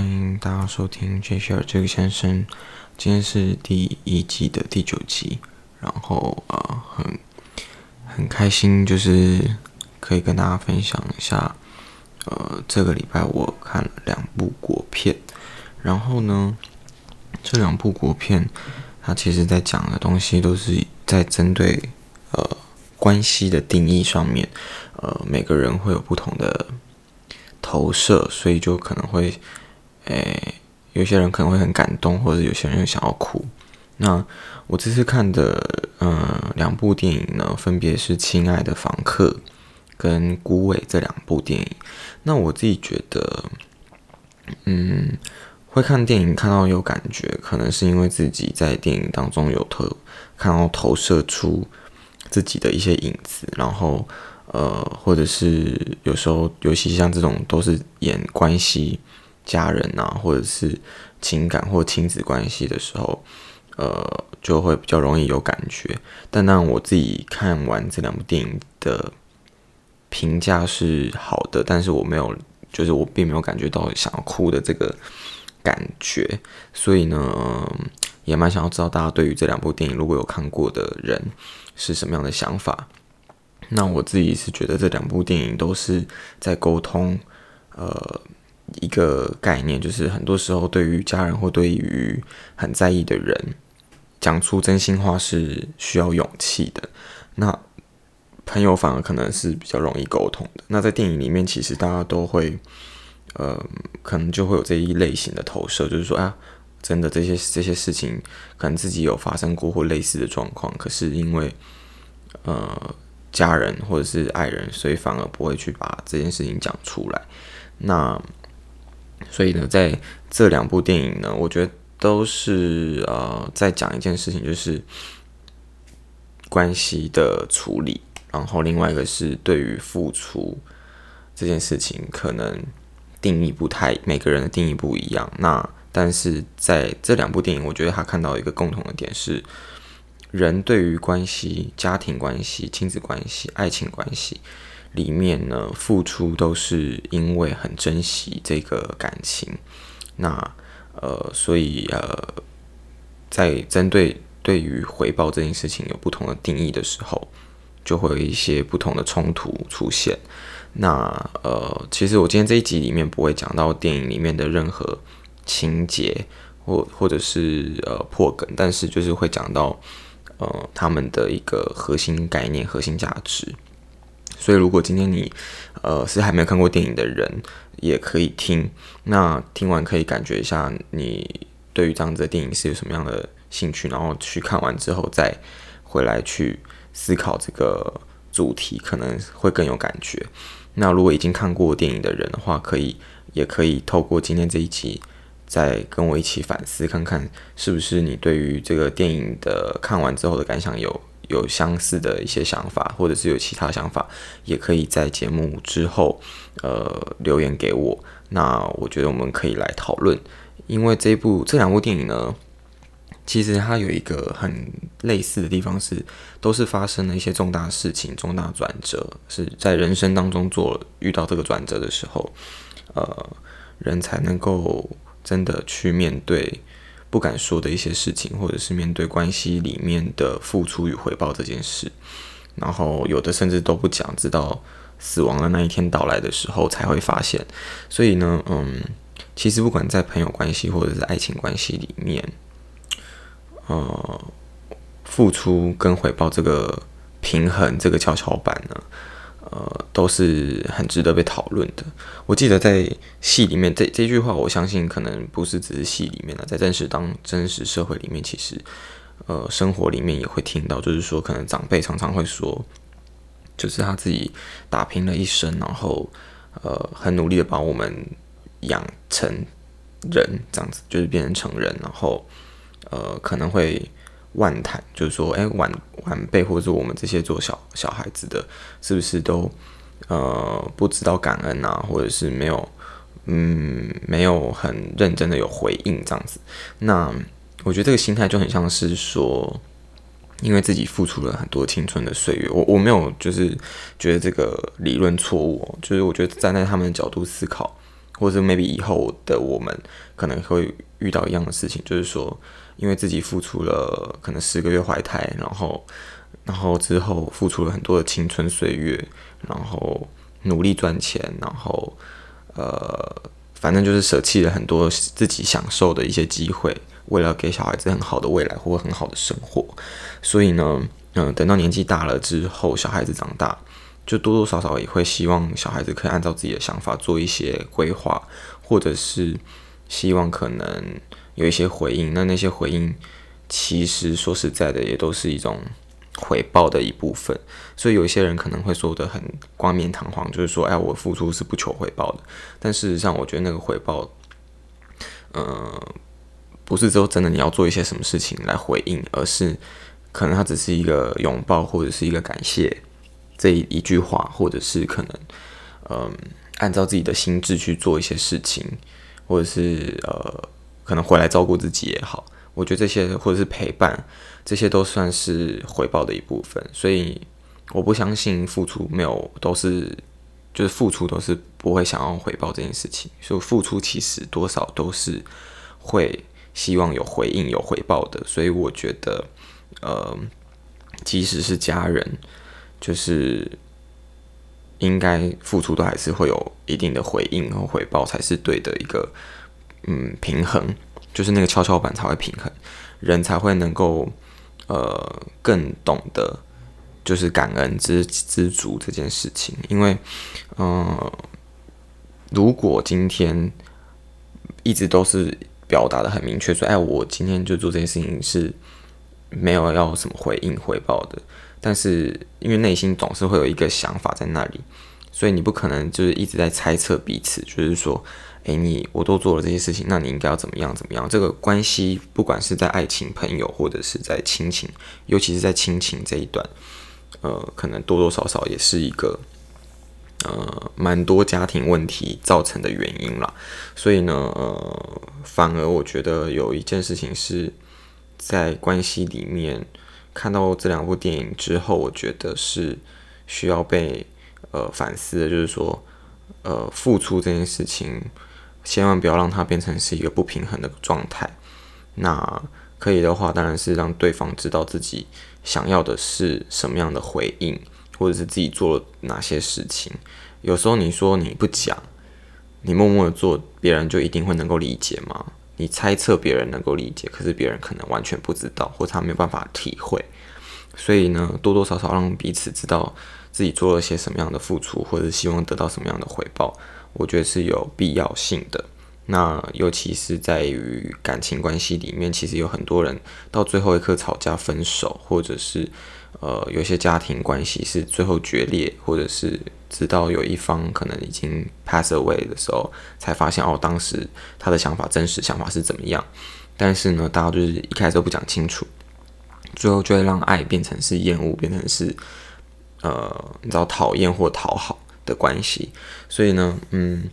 欢迎大家收听 J.Sher 这个先生。今天是第一季的第九集，然后呃，很很开心，就是可以跟大家分享一下，呃，这个礼拜我看了两部国片，然后呢，这两部国片，它其实在讲的东西都是在针对呃关系的定义上面，呃，每个人会有不同的投射，所以就可能会，诶，有些人可能会很感动，或者有些人又想要哭。那我这次看的，嗯，两部电影呢，分别是《亲爱的房客》跟《孤伟》这两部电影。那我自己觉得，嗯，会看电影看到有感觉，可能是因为自己在电影当中有投看到投射出自己的一些影子，然后。呃，或者是有时候，尤其像这种都是演关系、家人啊，或者是情感或亲子关系的时候，呃，就会比较容易有感觉。但那我自己看完这两部电影的评价是好的，但是我没有，就是我并没有感觉到想要哭的这个感觉。所以呢，也蛮想要知道大家对于这两部电影如果有看过的人是什么样的想法。那我自己是觉得这两部电影都是在沟通，呃，一个概念，就是很多时候对于家人或对于很在意的人，讲出真心话是需要勇气的。那朋友反而可能是比较容易沟通的。那在电影里面，其实大家都会，呃，可能就会有这一类型的投射，就是说啊，真的这些这些事情，可能自己有发生过或类似的状况，可是因为，呃。家人或者是爱人，所以反而不会去把这件事情讲出来。那所以呢，在这两部电影呢，我觉得都是呃在讲一件事情，就是关系的处理。然后另外一个是对于付出这件事情，可能定义不太，每个人的定义不一样。那但是在这两部电影，我觉得他看到一个共同的点是。人对于关系、家庭关系、亲子关系、爱情关系里面呢，付出都是因为很珍惜这个感情。那呃，所以呃，在针对对于回报这件事情有不同的定义的时候，就会有一些不同的冲突出现。那呃，其实我今天这一集里面不会讲到电影里面的任何情节或或者是呃破梗，但是就是会讲到。呃，他们的一个核心概念、核心价值。所以，如果今天你呃是还没有看过电影的人，也可以听。那听完可以感觉一下，你对于这样子的电影是有什么样的兴趣，然后去看完之后再回来去思考这个主题，可能会更有感觉。那如果已经看过电影的人的话，可以也可以透过今天这一集。再跟我一起反思，看看是不是你对于这个电影的看完之后的感想有有相似的一些想法，或者是有其他想法，也可以在节目之后呃留言给我。那我觉得我们可以来讨论，因为这部这两部电影呢，其实它有一个很类似的地方是，都是发生了一些重大事情、重大转折，是在人生当中做遇到这个转折的时候，呃，人才能够。真的去面对不敢说的一些事情，或者是面对关系里面的付出与回报这件事，然后有的甚至都不讲，直到死亡的那一天到来的时候才会发现。所以呢，嗯，其实不管在朋友关系或者是爱情关系里面，呃，付出跟回报这个平衡，这个跷跷板呢。呃，都是很值得被讨论的。我记得在戏里面，这这句话，我相信可能不是只是戏里面的，在真实当真实社会里面，其实呃，生活里面也会听到，就是说，可能长辈常常会说，就是他自己打拼了一生，然后呃，很努力的把我们养成人，这样子，就是变成成人，然后呃，可能会。万谈就是说，哎，晚晚辈或者我们这些做小小孩子的，是不是都呃不知道感恩啊，或者是没有嗯没有很认真的有回应这样子？那我觉得这个心态就很像是说，因为自己付出了很多青春的岁月，我我没有就是觉得这个理论错误，就是我觉得站在他们的角度思考，或者 maybe 以后的我们可能会遇到一样的事情，就是说，因为自己付出了可能十个月怀胎，然后，然后之后付出了很多的青春岁月，然后努力赚钱，然后，呃，反正就是舍弃了很多自己享受的一些机会，为了给小孩子很好的未来或很好的生活，所以呢，嗯、等到年纪大了之后，小孩子长大。就多多少少也会希望小孩子可以按照自己的想法做一些规划，或者是希望可能有一些回应。那那些回应，其实说实在的，也都是一种回报的一部分。所以有些人可能会说得很冠冕堂皇，就是说，哎，我付出是不求回报的。但事实上，我觉得那个回报，呃，不是说真的你要做一些什么事情来回应，而是可能它只是一个拥抱，或者是一个感谢。这一一句话，或者是可能，嗯，按照自己的心智去做一些事情，或者是呃，可能回来照顾自己也好，我觉得这些或者是陪伴，这些都算是回报的一部分。所以我不相信付出没有都是，就是付出都是不会想要回报这件事情。所以付出其实多少都是会希望有回应、有回报的。所以我觉得，呃，即使是家人。就是应该付出都还是会有一定的回应和回报才是对的一个嗯平衡，就是那个跷跷板才会平衡，人才会能够呃更懂得就是感恩知知足这件事情，因为嗯、如果今天一直都是表达得很明确说，哎，我今天就做这件事情是没有要什么回应回报的。但是，因为内心总是会有一个想法在那里，所以你不可能就是一直在猜测彼此，就是说，诶，你我都做了这些事情，那你应该要怎么样怎么样？这个关系，不管是在爱情、朋友，或者是在亲情，尤其是在亲情这一段，呃，可能多多少少也是一个，呃，蛮多家庭问题造成的原因啦。所以呢，呃，反而我觉得有一件事情是在关系里面。看到这两部电影之后，我觉得是需要被呃反思的，就是说，呃，付出这件事情，千万不要让它变成是一个不平衡的状态。那可以的话，当然是让对方知道自己想要的是什么样的回应，或者是自己做了哪些事情。有时候你说你不讲，你默默的做，别人就一定会能够理解吗？你猜测别人能够理解，可是别人可能完全不知道，或他没有办法体会。所以呢，多多少少让彼此知道自己做了些什么样的付出，或者是希望得到什么样的回报，我觉得是有必要性的。那尤其是在于感情关系里面，其实有很多人到最后一刻吵架分手，或者是呃，有些家庭关系是最后决裂，或者是。直到有一方可能已经 pass away 的时候，才发现哦，当时他的想法真实想法是怎么样。但是呢，大家就是一开始都不讲清楚，最后就会让爱变成是厌恶，变成是呃，你知道讨厌或讨好的关系。所以呢，嗯，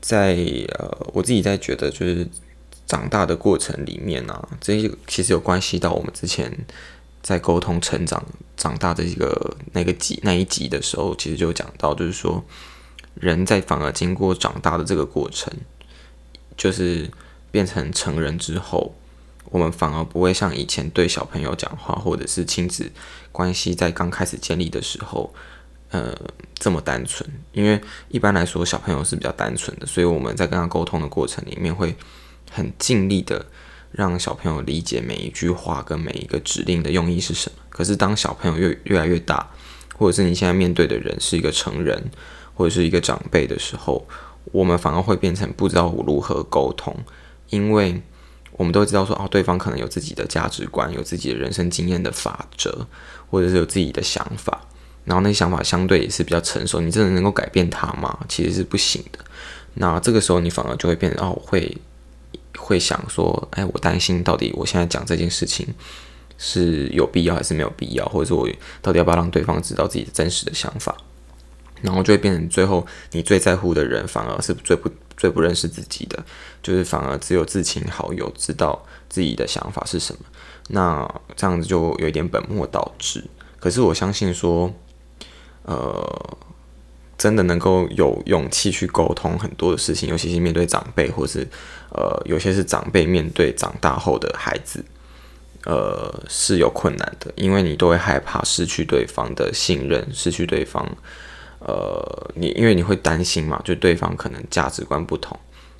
在呃，我自己在觉得就是长大的过程里面呢、啊，这其实有关系到我们之前。在沟通成长长大的一个那个集那一集的时候，其实就讲到，就是说，人在反而经过长大的这个过程，就是变成成人之后，我们反而不会像以前对小朋友讲话，或者是亲子关系在刚开始建立的时候，呃，这么单纯。因为一般来说，小朋友是比较单纯的，所以我们在跟他沟通的过程里面，会很尽力的。让小朋友理解每一句话跟每一个指令的用意是什么。可是当小朋友越越来越大，或者是你现在面对的人是一个成人或者是一个长辈的时候，我们反而会变成不知道如何沟通，因为我们都知道说，哦，对方可能有自己的价值观，有自己的人生经验的法则，或者是有自己的想法，然后那些想法相对也是比较成熟。你真的能够改变他吗？其实是不行的。那这个时候你反而就会变得哦，会。会想说，哎，我担心到底我现在讲这件事情是有必要还是没有必要，或者是我到底要不要让对方知道自己的真实的想法，然后就会变成最后你最在乎的人反而是最不最不认识自己的，就是反而只有至亲好友知道自己的想法是什么，那这样子就有一点本末倒置。可是我相信说，呃，真的能够有勇气去沟通很多的事情，尤其是面对长辈，或是呃，有些是长辈面对长大后的孩子，呃，是有困难的，因为你都会害怕失去对方的信任，失去对方，呃，你因为你会担心嘛，就对方可能价值观不同，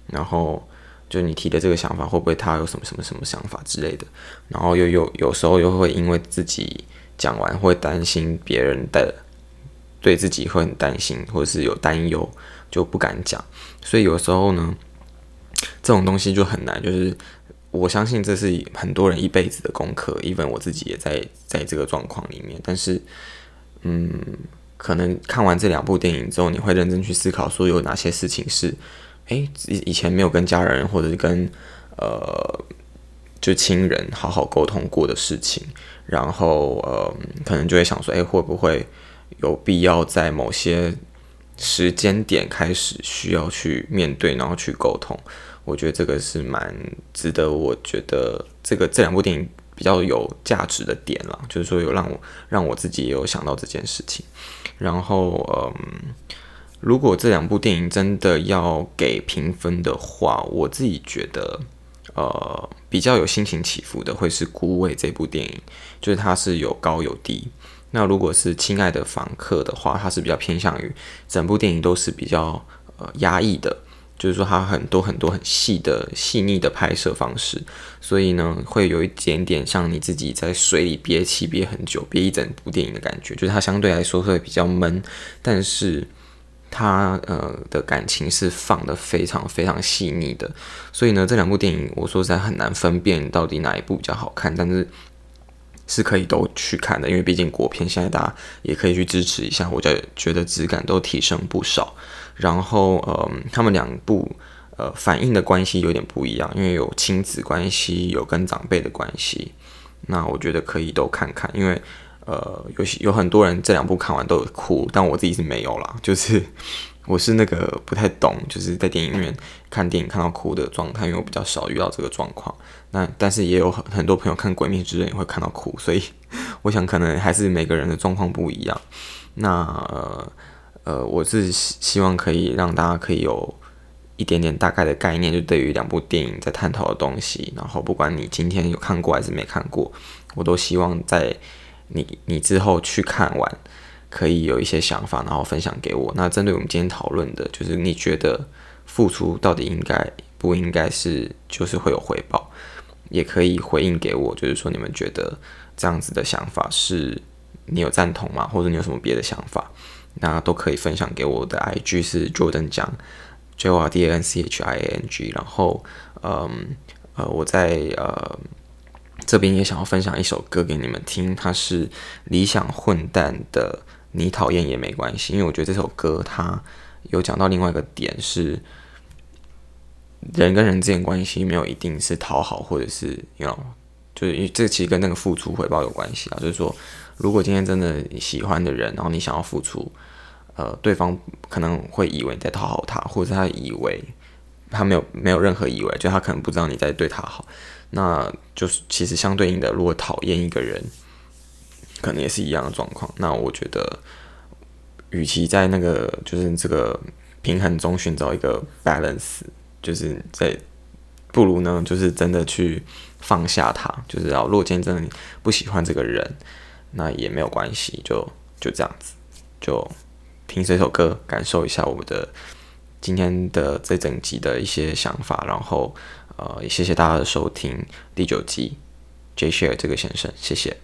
然后就你提的这个想法会不会他有什么什么什么想法之类的，然后又有有时候又会因为自己讲完会担心别人的。对自己会很担心，或者是有担忧，就不敢讲。所以有时候呢，这种东西就很难。就是我相信这是很多人一辈子的功课，even 我自己也在在这个状况里面。但是，嗯，可能看完这两部电影之后，你会认真去思考，说有哪些事情是，诶，以以前没有跟家人或者是跟呃，就亲人好好沟通过的事情。然后，呃，可能就会想说，诶，会不会？有必要在某些时间点开始需要去面对，然后去沟通。我觉得这个是蛮值得。我觉得这个这两部电影比较有价值的点啦，就是说有让我让我自己也有想到这件事情。然后，嗯，如果这两部电影真的要给评分的话，我自己觉得，呃，比较有心情起伏的会是《孤味》这部电影，就是它是有高有低。那如果是亲爱的房客的话，它是比较偏向于整部电影都是比较呃压抑的，就是说它很多很多很细的细腻的拍摄方式，所以呢会有一点点像你自己在水里憋气憋很久，憋一整部电影的感觉，就是它相对来说会比较闷，但是它呃的感情是放得非常非常细腻的，所以呢这两部电影我说实在很难分辨到底哪一部比较好看，但是。是可以都去看的，因为毕竟国片现在大家也可以去支持一下，我就觉得质感都提升不少。然后，呃，他们两部呃反映的关系有点不一样，因为有亲子关系，有跟长辈的关系。那我觉得可以都看看，因为呃有有很多人这两部看完都有哭，但我自己是没有啦，就是。我是那个不太懂，就是在电影院看电影看到哭的状态，因为我比较少遇到这个状况。那但是也有很很多朋友看《鬼灭之刃》也会看到哭，所以我想可能还是每个人的状况不一样。那呃，我是希望可以让大家可以有一点点大概的概念，就对于两部电影在探讨的东西。然后不管你今天有看过还是没看过，我都希望在你你之后去看完。可以有一些想法，然后分享给我。那针对我们今天讨论的，就是你觉得付出到底应该不应该是，就是会有回报，也可以回应给我。就是说，你们觉得这样子的想法是你有赞同吗？或者你有什么别的想法？那都可以分享给我的。IG 是 Jordan 讲 J O R D A N C H I A N G。然后，嗯呃，我在呃。这边也想要分享一首歌给你们听，它是理想混蛋的《你讨厌也没关系》，因为我觉得这首歌它有讲到另外一个点是，人跟人之间关系没有一定是讨好或者是，you know，就是这其实跟那个付出回报有关系啊。就是说，如果今天真的喜欢的人，然后你想要付出，呃，对方可能会以为你在讨好他，或者他以为他没有没有任何以为，就他可能不知道你在对他好。那就是其实相对应的，如果讨厌一个人，可能也是一样的状况。那我觉得，与其在那个就是这个平衡中寻找一个 balance，就是在不如呢，就是真的去放下他。就是要，如果今天真的不喜欢这个人，那也没有关系，就就这样子，就听这首歌，感受一下我们的今天的这整集的一些想法，然后。呃，也谢谢大家的收听，第九集，J Share 这个先生，谢谢。